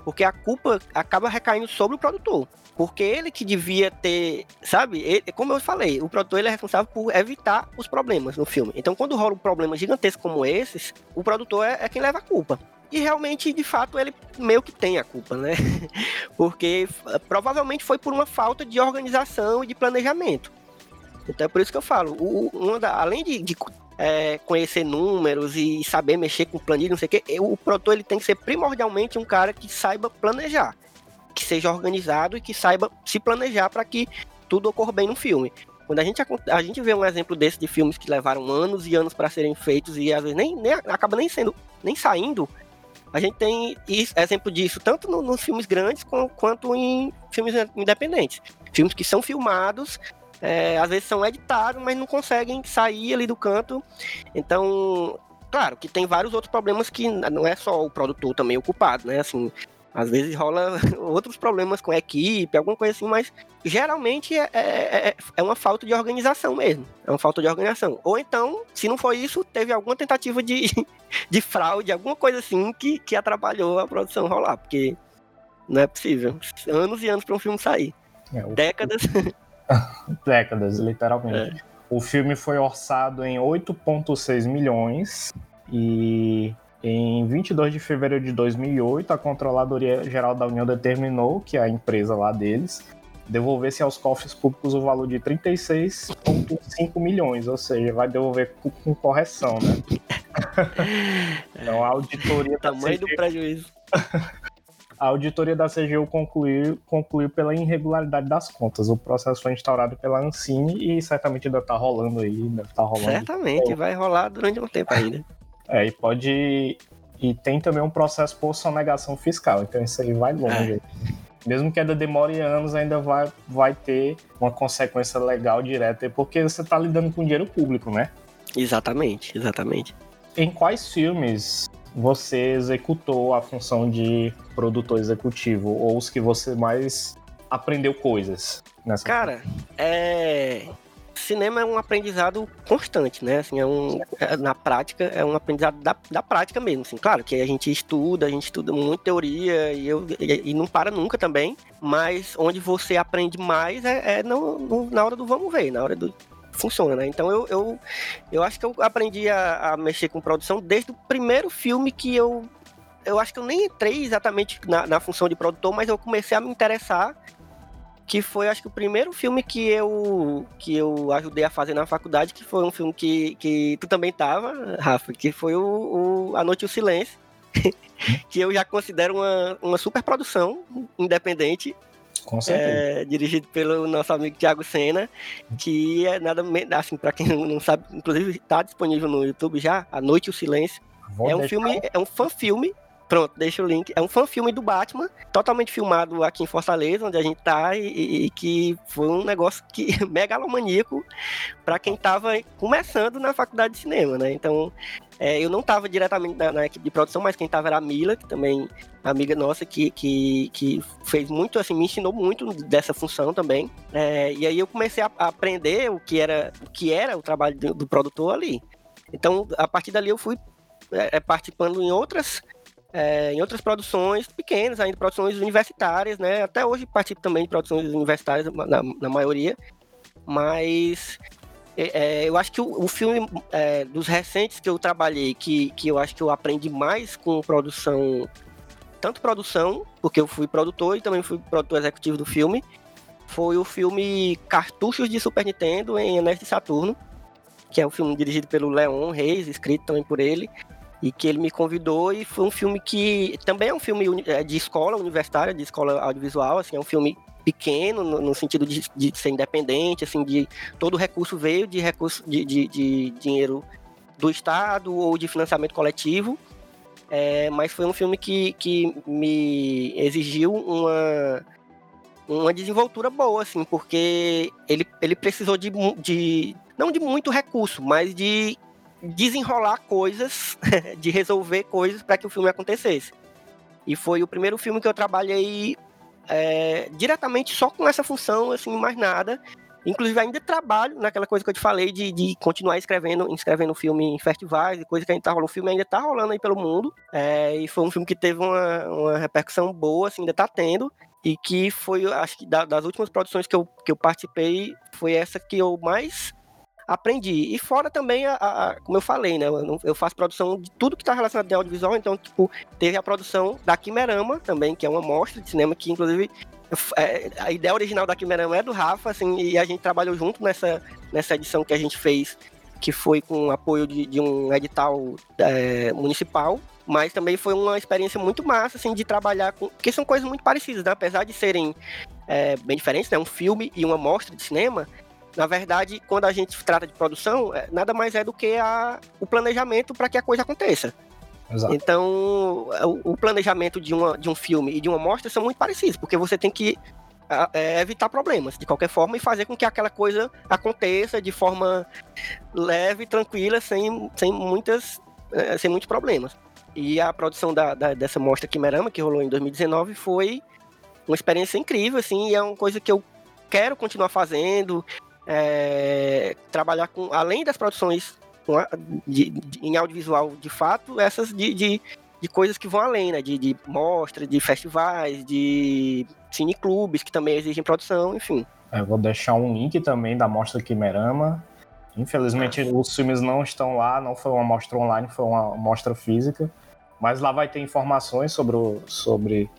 Porque a culpa acaba recaindo sobre o produtor. Porque ele que devia ter, sabe? Ele, como eu falei, o produtor ele é responsável por evitar os problemas no filme. Então, quando rola um problema gigantesco como esses, o produtor é, é quem leva a culpa. E realmente, de fato, ele meio que tem a culpa, né? [laughs] Porque eh, provavelmente foi por uma falta de organização e de planejamento. Então é por isso que eu falo, o, além de, de é, conhecer números e saber mexer com planilha, não sei o quê, o produtor ele tem que ser primordialmente um cara que saiba planejar que seja organizado e que saiba se planejar para que tudo ocorra bem no filme. Quando a gente, a gente vê um exemplo desse de filmes que levaram anos e anos para serem feitos e às vezes nem, nem acaba nem sendo nem saindo, a gente tem isso, exemplo disso tanto no, nos filmes grandes quanto em filmes independentes. Filmes que são filmados, é, às vezes são editados, mas não conseguem sair ali do canto. Então, claro que tem vários outros problemas que não é só o produtor também o culpado, né? Assim, às vezes rola [laughs] outros problemas com a equipe, alguma coisa assim, mas geralmente é, é, é, é, uma falta de organização mesmo. É uma falta de organização. Ou então, se não foi isso, teve alguma tentativa de, [laughs] de fraude, alguma coisa assim que, que atrapalhou a produção rolar, porque não é possível. Anos e anos para um filme sair. É, Décadas. [laughs] Décadas, literalmente. É. O filme foi orçado em 8,6 milhões e em 22 de fevereiro de 2008, a Controladoria Geral da União determinou que a empresa lá deles devolvesse aos cofres públicos o valor de 36,5 milhões, ou seja, vai devolver com correção, né? [laughs] então a auditoria. Tamanho do prejuízo. [laughs] A auditoria da CGU concluiu, concluiu pela irregularidade das contas. O processo foi instaurado pela Ancine e certamente ainda está rolando aí. Deve tá rolando certamente, vai rolar durante um tempo ainda. É, e pode. E tem também um processo por sonegação fiscal, então isso aí vai longe. É. Mesmo que ainda demore anos, ainda vai, vai ter uma consequência legal direta, porque você está lidando com dinheiro público, né? Exatamente, exatamente. Em quais filmes você executou a função de produtor executivo? Ou os que você mais aprendeu coisas nessa Cara, é cinema é um aprendizado constante, né? Assim, é um, é, na prática, é um aprendizado da, da prática mesmo. Assim. Claro que a gente estuda, a gente estuda muito teoria e, eu, e, e não para nunca também, mas onde você aprende mais é, é no, no, na hora do vamos ver, na hora do, funciona, né? Então eu, eu, eu acho que eu aprendi a, a, mexer com produção desde o primeiro filme que eu. Eu acho que eu nem entrei exatamente na, na função de produtor, mas eu comecei a me interessar que foi acho que o primeiro filme que eu que eu ajudei a fazer na faculdade, que foi um filme que, que tu também tava, Rafa, que foi o, o A Noite e o Silêncio, [laughs] que eu já considero uma, uma super produção independente. Com certeza. É, dirigido pelo nosso amigo Thiago Senna, que é nada assim, para quem não sabe, inclusive está disponível no YouTube já, A Noite e o Silêncio. Vou é um filme, é um fã filme Pronto, deixa o link. É um fã-filme do Batman, totalmente filmado aqui em Fortaleza, onde a gente tá, e, e que foi um negócio que [laughs] megalomaníaco para quem tava começando na faculdade de cinema, né? Então, é, eu não tava diretamente na, na, equipe de produção, mas quem tava era a Mila, que também amiga nossa, que, que, que fez muito, assim, me ensinou muito dessa função também. É, e aí eu comecei a, a, aprender o que era o, que era o trabalho do, do produtor ali. Então, a partir dali eu fui é, participando em outras é, em outras produções pequenas, ainda produções universitárias, né? Até hoje participo também de produções universitárias, na, na maioria, mas é, eu acho que o, o filme é, dos recentes que eu trabalhei, que, que eu acho que eu aprendi mais com produção, tanto produção, porque eu fui produtor e também fui produtor executivo do filme, foi o filme Cartuchos de Super Nintendo em Anéis de Saturno, que é um filme dirigido pelo Leon Reis, escrito também por ele, e que ele me convidou e foi um filme que também é um filme é, de escola universitária, de escola audiovisual, assim, é um filme pequeno no, sentido de, de, ser independente, assim, de todo o recurso veio de recurso de, de, de dinheiro do Estado ou de financiamento coletivo, é, mas foi um filme que, que me exigiu uma uma desenvoltura boa, assim, porque ele, ele precisou de, de. não de muito recurso, mas de desenrolar coisas, [laughs] de resolver coisas para que o filme acontecesse. E foi o primeiro filme que eu trabalhei é, diretamente só com essa função, assim, mais nada. Inclusive, ainda trabalho naquela coisa que eu te falei de, de continuar escrevendo, escrevendo filme em festivais e coisa que a gente tá rolando. O filme ainda tá rolando aí pelo mundo. É, e foi um filme que teve uma, uma repercussão boa, assim, ainda tá tendo. E que foi, acho que das últimas produções que eu, que eu participei, foi essa que eu mais aprendi. E fora também, a, a, como eu falei, né? Eu, eu, faço produção de tudo que está relacionado ao audiovisual, então, tipo, teve a produção da Quimerama também, que é uma mostra de cinema que, inclusive, é, a ideia original da Quimerama é do Rafa, assim, e a gente trabalhou junto nessa, nessa edição que a gente fez, que foi com apoio de, de um edital é, municipal, mas também foi uma experiência muito massa, assim, de trabalhar com. Porque são coisas muito parecidas, né? Apesar de serem é, bem diferentes, né? Um filme e uma mostra de cinema, na verdade, quando a gente trata de produção, é, nada mais é do que a, o planejamento para que a coisa aconteça. Exato. Então, o, o, planejamento de, uma, de um filme e de uma mostra são muito parecidos, porque você tem que é, evitar problemas de qualquer forma e fazer com que aquela coisa aconteça de forma leve, tranquila, sem, sem, muitas, é, sem muitos problemas. E a produção da, da, dessa mostra Quimerama, que rolou em 2019, foi uma experiência incrível, assim, e é uma coisa que eu quero continuar fazendo é, trabalhar com, além das produções de, de, em audiovisual de fato, essas de, de, de, coisas que vão além, né? De, de mostras, de festivais, de cineclubes que também exigem produção, enfim. Eu vou deixar um link também da mostra Quimerama. Infelizmente ah. os filmes não estão lá, não foi uma mostra online, foi uma mostra física. Mas lá vai ter informações sobre, o, sobre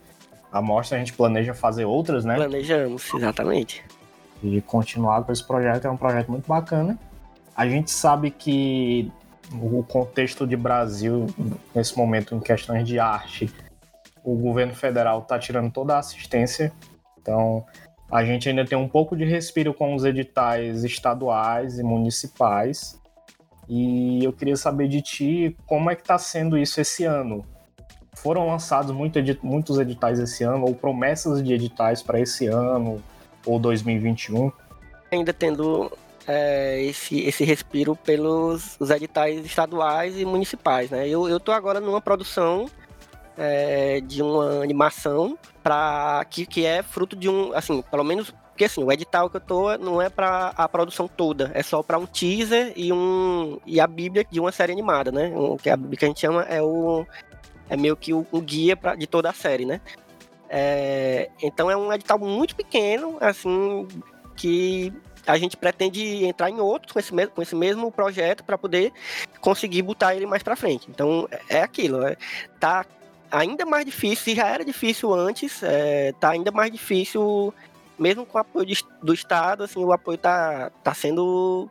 a mostra, a gente planeja fazer outras, né? Planejamos, exatamente e continuar com esse projeto. É um projeto muito bacana. A gente sabe que o contexto de Brasil, nesse momento, em questões de arte, o governo federal está tirando toda a assistência. Então, a gente ainda tem um pouco de respiro com os editais estaduais e municipais. E eu queria saber de ti como é que está sendo isso esse ano. Foram lançados muito muitos editais esse ano, ou promessas de editais para esse ano? Ou 2021. Ainda tendo é, esse, esse respiro pelos os editais estaduais e municipais, né? Eu, eu tô agora numa produção é, de uma animação para que, que é fruto de um, assim, pelo menos porque assim, o edital que eu tô não é para a produção toda, é só para um teaser e um e a bíblia de uma série animada, né? O que a bíblia que a gente chama é o é meio que o, o guia pra, de toda a série, né? É, então é um edital muito pequeno, assim, que a gente pretende entrar em outros com esse mesmo, com esse mesmo projeto para poder conseguir botar ele mais para frente. Então é aquilo, é, tá ainda mais difícil, se já era difícil antes, é, tá ainda mais difícil, mesmo com o apoio de, do Estado, assim, o apoio tá, tá sendo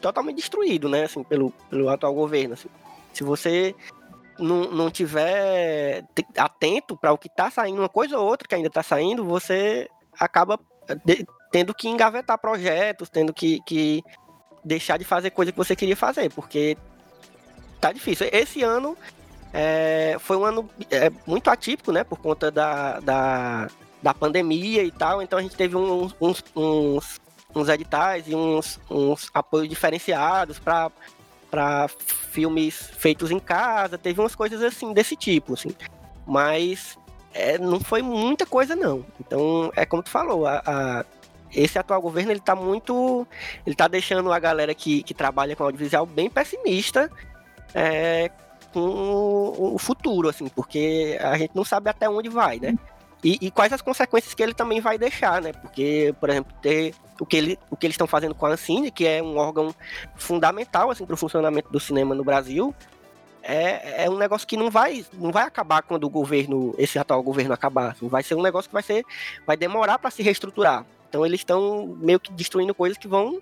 totalmente destruído, né, assim, pelo, pelo atual governo, assim. Se você não, não tiver atento para o que está saindo, uma coisa ou outra que ainda está saindo, você acaba de, tendo que engavetar projetos, tendo que, que deixar de fazer coisa que você queria fazer, porque tá difícil. Esse ano é, foi um ano é, muito atípico, né, por conta da, da, da pandemia e tal, então a gente teve uns, uns, uns, uns editais e uns, uns apoios diferenciados para para filmes feitos em casa, teve umas coisas assim desse tipo, assim. Mas é, não foi muita coisa não. Então é como tu falou, a, a, esse atual governo ele tá muito, ele tá deixando a galera que, que trabalha com audiovisual bem pessimista é, com o, o futuro, assim, porque a gente não sabe até onde vai, né? E, e, quais as consequências que ele também vai deixar, né? Porque, por exemplo, ter o que, ele, o que eles estão fazendo com a Ancine, que é um órgão fundamental assim, para o funcionamento do cinema no Brasil, é, é um negócio que não vai, não vai acabar quando o governo, esse atual governo acabar. Assim, vai ser um negócio que vai ser, vai demorar para se reestruturar. Então eles estão meio que destruindo coisas que vão,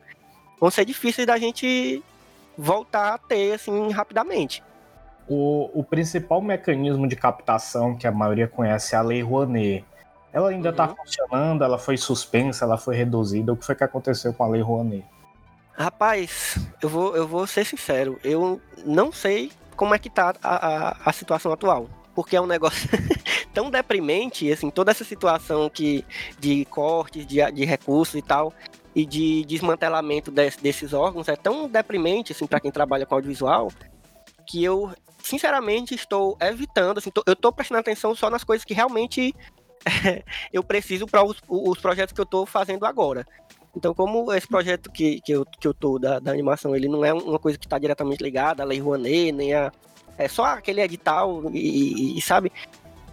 vão ser difíceis da gente voltar a ter assim rapidamente. O, o principal mecanismo de captação que a maioria conhece é a Lei Rouanet. Ela ainda está uhum. funcionando? Ela foi suspensa? Ela foi reduzida? O que foi que aconteceu com a Lei Rouanet? Rapaz, eu vou, eu vou ser sincero. Eu não sei como é que tá a, a, a situação atual. Porque é um negócio [laughs] tão deprimente, assim, toda essa situação que, de cortes de, de recursos e tal, e de desmantelamento desse, desses órgãos é tão deprimente, assim, para quem trabalha com audiovisual, que eu, sinceramente, estou evitando, assim, tô, eu estou prestando atenção só nas coisas que realmente [laughs] eu preciso para os, os projetos que eu estou fazendo agora. Então, como esse projeto que, que, eu, que eu tô da, da animação, ele não é uma coisa que está diretamente ligada à Lei Rouanet, nem a. É só aquele edital e, e sabe?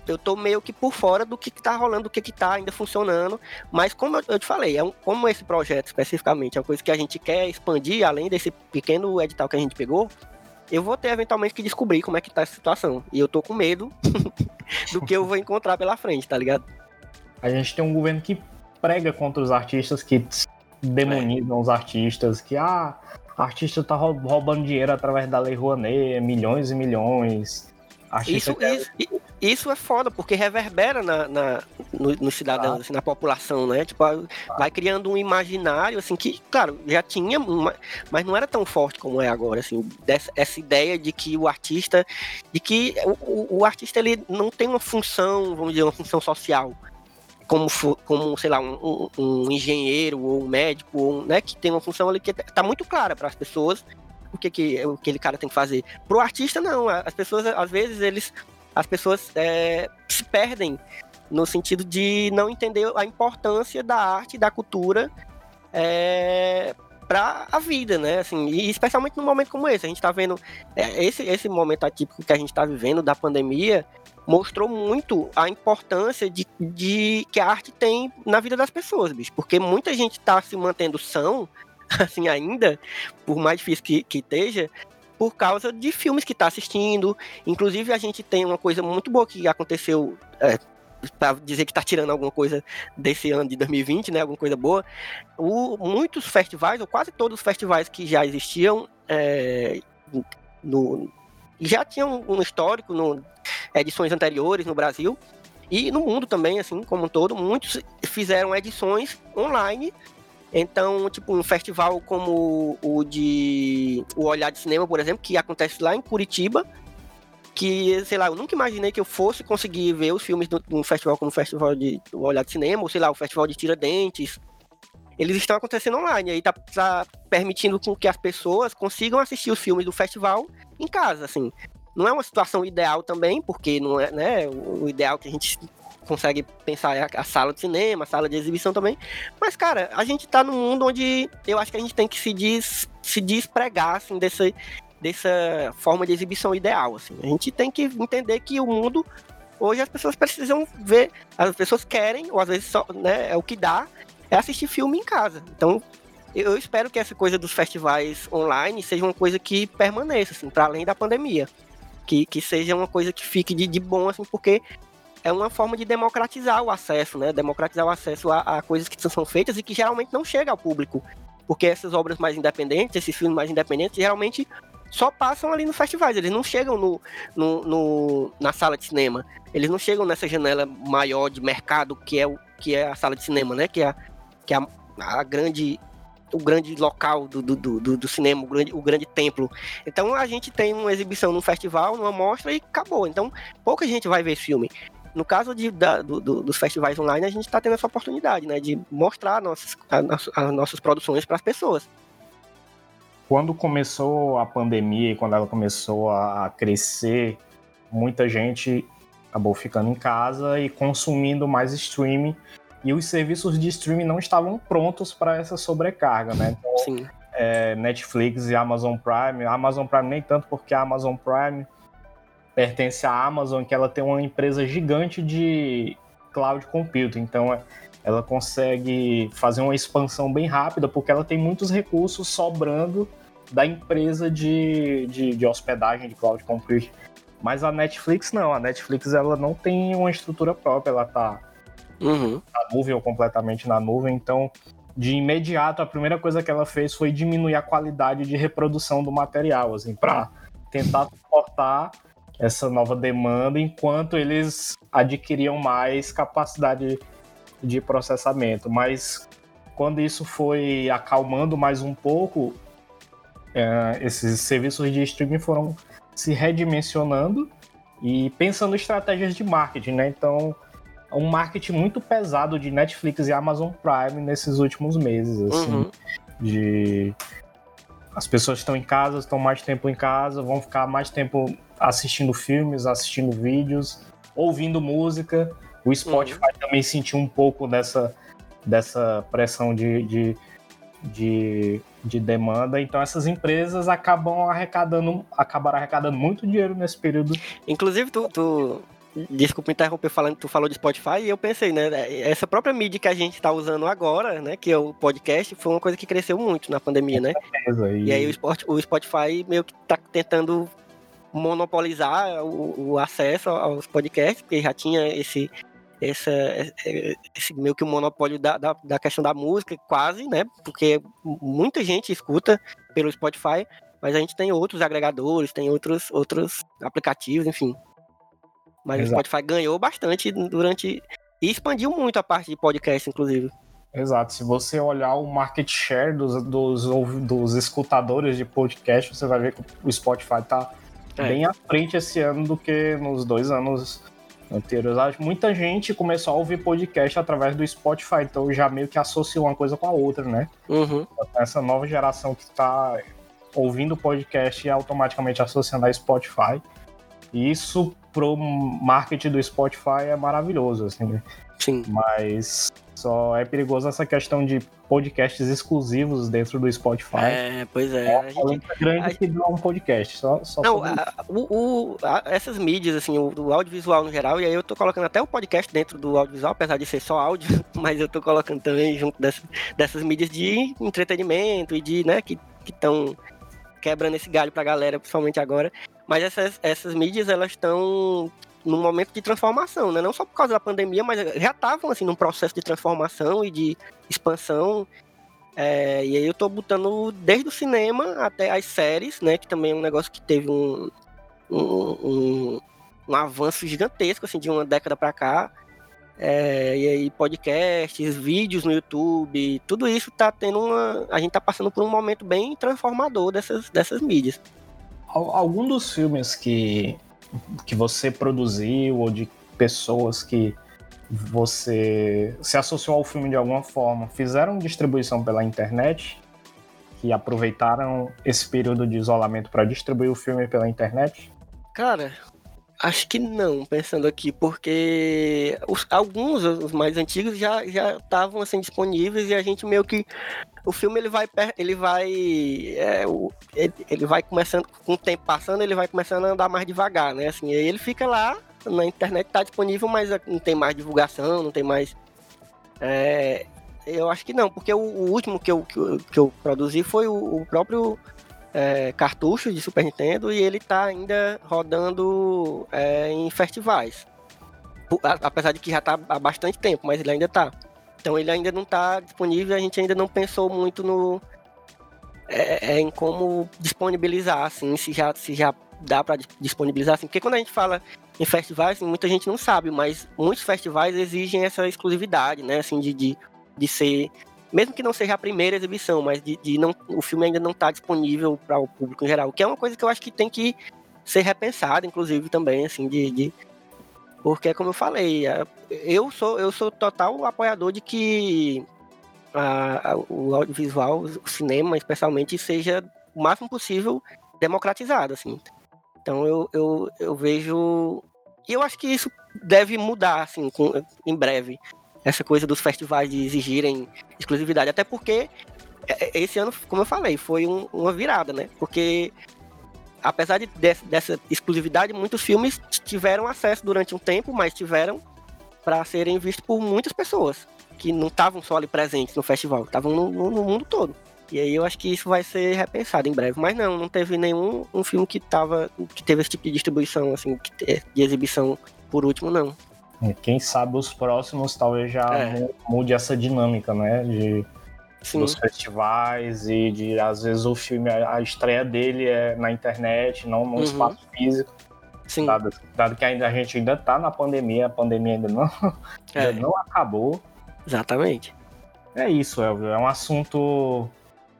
eu tô meio que por fora do que, que tá rolando, do que, que tá ainda funcionando. Mas como eu, eu te falei, é um, como esse projeto especificamente é uma coisa que a gente quer expandir, além desse pequeno edital que a gente pegou, eu vou ter eventualmente que descobrir como é que tá essa situação. E eu tô com medo [laughs] do que eu vou encontrar pela frente, tá ligado? A gente tem um governo que prega contra os artistas, que demonizam é. os artistas, que ah, artista tá roubando dinheiro através da Lei Rouanet, milhões e milhões. Isso, quer... isso, isso é foda, porque reverbera na, na no, no cidadão, ah. assim, na população, né? Tipo, ah. vai criando um imaginário, assim, que, claro, já tinha, uma, mas não era tão forte como é agora, assim, dessa, essa ideia de que o artista, de que o, o artista, ele não tem uma função, vamos dizer, uma função social, como, como sei lá, um, um, engenheiro ou um médico, ou, né, que tem uma função ali que está muito clara para as pessoas o que, que aquele cara tem que fazer. Pro artista, não. As pessoas, às vezes, eles. As pessoas é, se perdem no sentido de não entender a importância da arte da cultura é, para a vida, né? Assim, e especialmente num momento como esse. A gente está vendo é, esse, esse momento atípico que a gente está vivendo da pandemia mostrou muito a importância de, de que a arte tem na vida das pessoas, bicho. Porque muita gente está se mantendo são [laughs] assim, ainda, por mais difícil que, que esteja, por causa de filmes que está assistindo. Inclusive, a gente tem uma coisa muito boa que aconteceu. É, para dizer que está tirando alguma coisa desse ano de 2020, né? Alguma coisa boa. O, muitos festivais, ou quase todos os festivais que já existiam é, no, já tinham um histórico no edições anteriores no Brasil e no mundo também, assim como um todo, muitos fizeram edições online então, tipo, um festival como o de O Olhar de Cinema, por exemplo, que acontece lá em Curitiba, que, sei lá, eu nunca imaginei que eu fosse conseguir ver os filmes de um festival como o Festival de O Olhar de Cinema, ou sei lá, o Festival de Tiradentes. Eles estão acontecendo online, aí tá, tá permitindo que as pessoas consigam assistir os filmes do festival em casa, assim. Não é uma situação ideal também, porque não é, né, o ideal que a gente consegue pensar a, sala de cinema, a sala de exibição também. Mas, cara, a gente tá num mundo onde eu acho que a gente tem que se, des, se despregar, assim, dessa, dessa forma de exibição ideal, assim. A gente tem que entender que o mundo, hoje as pessoas precisam ver, as pessoas querem, ou às vezes só, né, é o que dá, é assistir filme em casa. Então, eu espero que essa coisa dos festivais online seja uma coisa que permaneça, assim, para além da pandemia. Que, que seja uma coisa que fique de, de bom, assim, porque é uma forma de democratizar o acesso, né? Democratizar o acesso a, a coisas que são feitas e que geralmente não chega ao público. Porque essas obras mais independentes, esses filmes mais independentes, geralmente só passam ali nos festivais, eles não chegam no, no, no, na sala de cinema. Eles não chegam nessa janela maior de mercado que é, o, que é a sala de cinema, né? Que é, que é a, a grande o grande local do, do, do, do, cinema, o grande, o grande templo. Então a gente tem uma exibição num festival, numa mostra e acabou. Então pouca gente vai ver filme. No caso de, da, do, do, dos festivais online, a gente está tendo essa oportunidade, né, de mostrar nossas, as, as nossas produções para as pessoas. Quando começou a pandemia e quando ela começou a crescer, muita gente acabou ficando em casa e consumindo mais streaming e os serviços de streaming não estavam prontos para essa sobrecarga, né? Então, Sim. É, Netflix e Amazon Prime, a Amazon Prime nem tanto porque a Amazon Prime pertence à Amazon, que ela tem uma empresa gigante de cloud computing. Então, ela consegue fazer uma expansão bem rápida, porque ela tem muitos recursos sobrando da empresa de, de, de hospedagem de cloud computing. Mas a Netflix não, a Netflix ela não tem uma estrutura própria, ela tá uhum. na nuvem ou completamente na nuvem, então de imediato a primeira coisa que ela fez foi diminuir a qualidade de reprodução do material, assim, para tentar suportar essa nova demanda enquanto eles adquiriam mais capacidade de processamento. Mas quando isso foi acalmando mais um pouco, é, esses serviços de streaming foram se redimensionando e pensando em estratégias de marketing, né? Então, um marketing muito pesado de Netflix e Amazon Prime nesses últimos meses, assim, uhum. de as pessoas estão em casa, estão mais tempo em casa, vão ficar mais tempo assistindo filmes, assistindo vídeos, ouvindo música. O Spotify uhum. também sentiu um pouco dessa, dessa pressão de, de, de, de, demanda. Então essas empresas acabam arrecadando, acabaram arrecadando muito dinheiro nesse período. Inclusive, tu, tu Desculpa interromper falando, tu falou de Spotify e eu pensei, né? Essa própria mídia que a gente está usando agora, né? Que é o podcast, foi uma coisa que cresceu muito na pandemia, né? E... e aí o Spotify meio que está tentando monopolizar o, o, acesso aos podcasts, porque já tinha esse, essa, esse meio que o monopólio da, da, da, questão da música, quase, né? Porque muita gente escuta pelo Spotify, mas a gente tem outros agregadores, tem outros, outros aplicativos, enfim. Mas Exato. o Spotify ganhou bastante durante. E expandiu muito a parte de podcast, inclusive. Exato. Se você olhar o market share dos, dos, dos escutadores de podcast, você vai ver que o Spotify está é. bem à frente esse ano do que nos dois anos anteriores. Muita gente começou a ouvir podcast através do Spotify, então já meio que associou uma coisa com a outra, né? Uhum. Essa nova geração que está ouvindo podcast e automaticamente associando a Spotify. E isso pro marketing do Spotify é maravilhoso, assim. Né? Sim. Mas só é perigoso essa questão de podcasts exclusivos dentro do Spotify. É, pois é. É uma gente... grande a... que dá um podcast. Só, só Não, a, o, o, a, essas mídias, assim, o, o, audiovisual no geral, e aí eu tô colocando até o podcast dentro do audiovisual, apesar de ser só áudio, [laughs] mas eu tô colocando também junto dessas, dessas mídias de entretenimento e de, né, que estão quebrando esse galho pra galera, principalmente agora. Mas essas, essas mídias, elas estão num momento de transformação, né? Não só por causa da pandemia, mas já estavam, assim, num processo de transformação e de expansão. É, e aí eu tô botando desde o cinema até as séries, né? Que também é um negócio que teve um, um, um, um avanço gigantesco, assim, de uma década para cá. É, e aí podcasts, vídeos no YouTube, tudo isso tá tendo uma... A gente tá passando por um momento bem transformador dessas, dessas mídias algum dos filmes que, que você produziu ou de pessoas que você se associou ao filme de alguma forma fizeram distribuição pela internet que aproveitaram esse período de isolamento para distribuir o filme pela internet? Cara, acho que não, pensando aqui, porque os, alguns, os mais antigos, já estavam assim disponíveis e a gente meio que o filme ele vai ele vai é, o, ele vai começando com o tempo passando ele vai começando a andar mais devagar né? Assim aí ele fica lá na internet tá disponível mas não tem mais divulgação não tem mais é, eu acho que não porque o, o último que eu, que eu, que eu produzi foi o, o próprio é, cartucho de Super Nintendo e ele tá ainda rodando é, em festivais. Apesar de que já tá há bastante tempo mas ele ainda tá. Então ele ainda não está disponível, a gente ainda não pensou muito no é, é, em como disponibilizar, assim, se já, se já dá para disponibilizar, assim, porque quando a gente fala em festivais, assim, muita gente não sabe, mas muitos festivais exigem essa exclusividade, né, assim, de, de, de ser, mesmo que não seja a primeira exibição, mas de, de não, o filme ainda não está disponível para o público em geral, que é uma coisa que eu acho que tem que ser repensada, inclusive, também, assim, de, de porque, como eu falei, eu sou, eu sou total apoiador de que a, a, o audiovisual, o cinema especialmente, seja o máximo possível democratizado, assim. Então eu, eu, eu vejo... E eu acho que isso deve mudar, assim, com, em breve. Essa coisa dos festivais de exigirem exclusividade. Até porque é, é, esse ano, como eu falei, foi um, uma virada, né? Porque apesar de, dessa exclusividade, muitos filmes tiveram acesso durante um tempo, mas tiveram para serem vistos por muitas pessoas que não estavam só ali presentes no festival, estavam no, no, mundo todo. E aí eu acho que isso vai ser repensado em breve. Mas não, não teve nenhum um filme que tava que teve esse tipo de distribuição assim, de exibição por último não. Quem sabe os próximos talvez já é. mude essa dinâmica, né, de Sim. dos festivais e de às vezes o filme, a estreia dele é na internet, não no uhum. espaço físico. Sim. Dado, dado, que ainda, a gente ainda tá na pandemia, a pandemia ainda não, é. ainda não acabou. Exatamente. É isso, Elvio. É um assunto.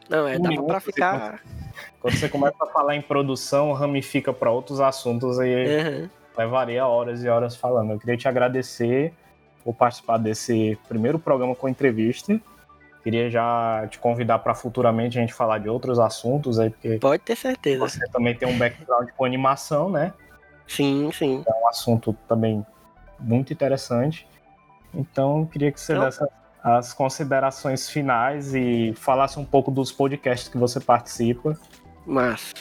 Não, é, dá pra ficar. Quando você começa a falar em produção, ramifica para outros assuntos e uhum. Levaria horas e horas falando. Eu queria te agradecer por participar desse primeiro programa com entrevista. Queria já te convidar para futuramente a gente falar de outros assuntos aí, porque. Pode ter certeza. Você também tem um background com animação, né? Sim, sim. É um assunto também muito interessante. Então, queria que você Não. desse as considerações finais e falasse um pouco dos podcasts que você participa. Mas,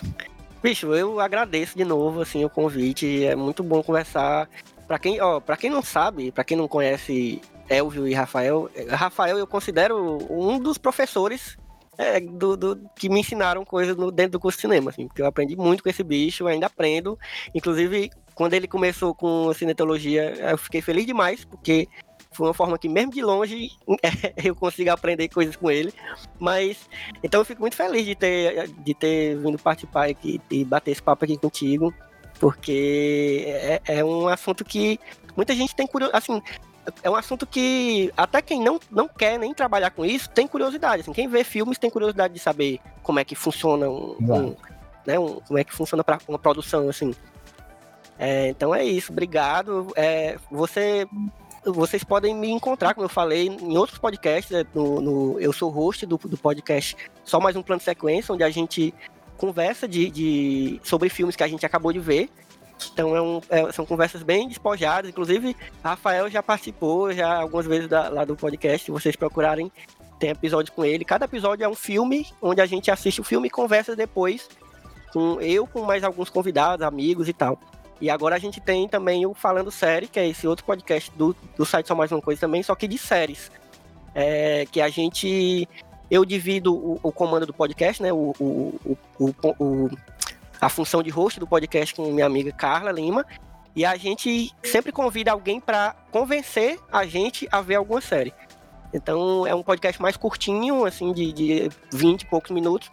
bicho, eu agradeço de novo assim o convite. É muito bom conversar. Para quem, ó, para quem não sabe, para quem não conhece Elvio e Rafael, Rafael eu considero um dos professores é, do, do, que me ensinaram coisas no, dentro do curso de cinema, assim, porque eu aprendi muito com esse bicho, ainda aprendo. Inclusive, quando ele começou com cinetologia, eu fiquei feliz demais, porque foi uma forma que, mesmo de longe, [laughs] eu consigo aprender coisas com ele. Mas, então eu fico muito feliz de ter, de ter vindo participar aqui e bater esse papo aqui contigo, porque é, é um assunto que muita gente tem curiosidade. Assim, é um assunto que até quem não, não quer nem trabalhar com isso tem curiosidade. Assim, quem vê filmes tem curiosidade de saber como é que funciona um, um né, um, como é que funciona para uma produção assim. É, então é isso, obrigado. É, você vocês podem me encontrar, como eu falei, em outros podcasts. Né, no, no eu sou host do, do podcast Só Mais Um Plano de Sequência, onde a gente conversa de, de, sobre filmes que a gente acabou de ver. Então é um, é, são conversas bem despojadas. Inclusive, Rafael já participou já algumas vezes da, lá do podcast. Se vocês procurarem, tem episódio com ele. Cada episódio é um filme onde a gente assiste o filme e conversa depois com eu, com mais alguns convidados, amigos e tal. E agora a gente tem também o Falando Série, que é esse outro podcast do, do site Só Mais Uma Coisa também, só que de séries. É, que a gente. Eu divido o, o comando do podcast, né? O, o, o, a função de host do podcast com minha amiga Carla Lima. E a gente sempre convida alguém para convencer a gente a ver alguma série. Então é um podcast mais curtinho, assim, de, de 20 e poucos minutos,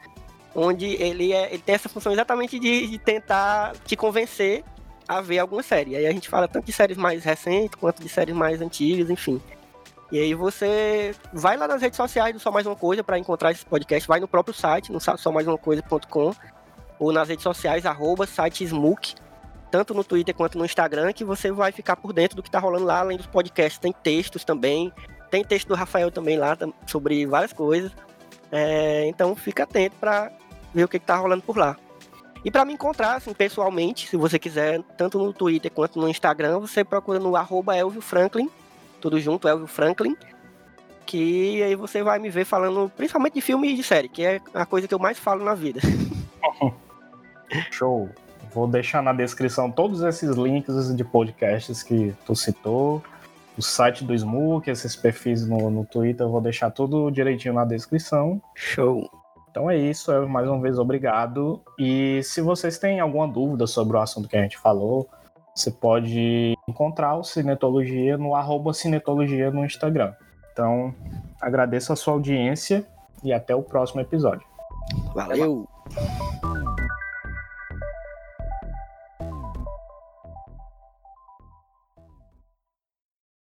onde ele, é, ele tem essa função exatamente de, de tentar te convencer a ver alguma série. Aí a gente fala tanto de séries mais recentes quanto de séries mais antigas, enfim. E aí você vai lá nas redes sociais do Só Mais Uma Coisa para encontrar esse podcast, vai no próprio site, no só mais uma coisa.com, ou nas redes sociais, arroba site Smook, tanto no Twitter quanto no Instagram, que você vai ficar por dentro do que tá rolando lá, além dos podcasts, tem textos também, tem texto do Rafael também lá sobre várias coisas. É, então fica atento para ver o que, que tá rolando por lá. E para me encontrar, assim, pessoalmente, se você quiser, tanto no Twitter quanto no Instagram, você procura no arroba Elvio Franklin, tudo junto, Elvio Franklin, que aí você vai me ver falando principalmente de filme e de série, que é a coisa que eu mais falo na vida. [laughs] Show! Vou deixar na descrição todos esses links de podcasts que tu citou, o site do Smook, esses perfis no, no Twitter, eu vou deixar tudo direitinho na descrição. Show! Então é isso, mais uma vez obrigado. E se vocês têm alguma dúvida sobre o assunto que a gente falou, você pode encontrar o Cinetologia no arroba Cinetologia no Instagram. Então, agradeço a sua audiência e até o próximo episódio. Valeu!